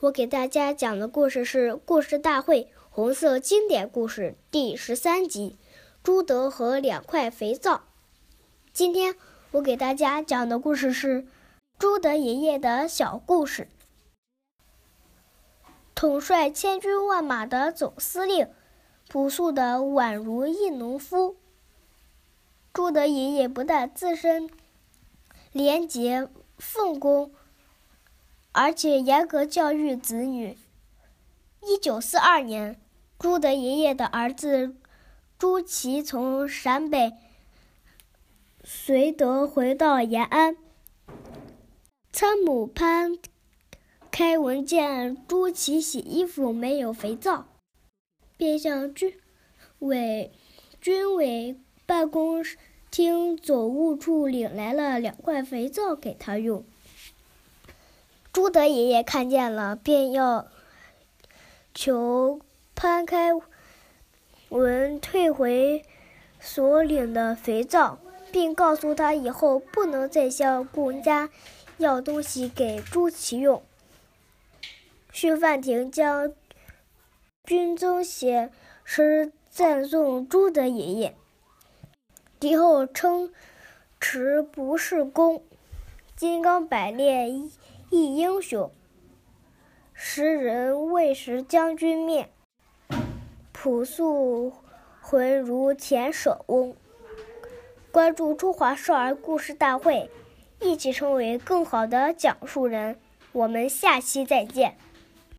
我给大家讲的故事是《故事大会》红色经典故事第十三集《朱德和两块肥皂》。今天我给大家讲的故事是朱德爷爷的小故事。统帅千军万马的总司令，朴素的宛如一农夫。朱德爷爷不但自身廉洁奉公。而且严格教育子女。一九四二年，朱德爷爷的儿子朱祁从陕北绥德回到延安，参谋潘开文见朱祁洗衣服没有肥皂，便向军委军委办公厅总务处领来了两块肥皂给他用。朱德爷爷看见了，便要求潘开文退回所领的肥皂，并告诉他以后不能再向顾家要东西给朱祁用。徐范亭将军宗写诗赞颂朱德爷爷，敌后称持不是功，金刚百炼一。一英雄，时人未识将军面，朴素浑如前舍翁。关注中华少儿故事大会，一起成为更好的讲述人。我们下期再见。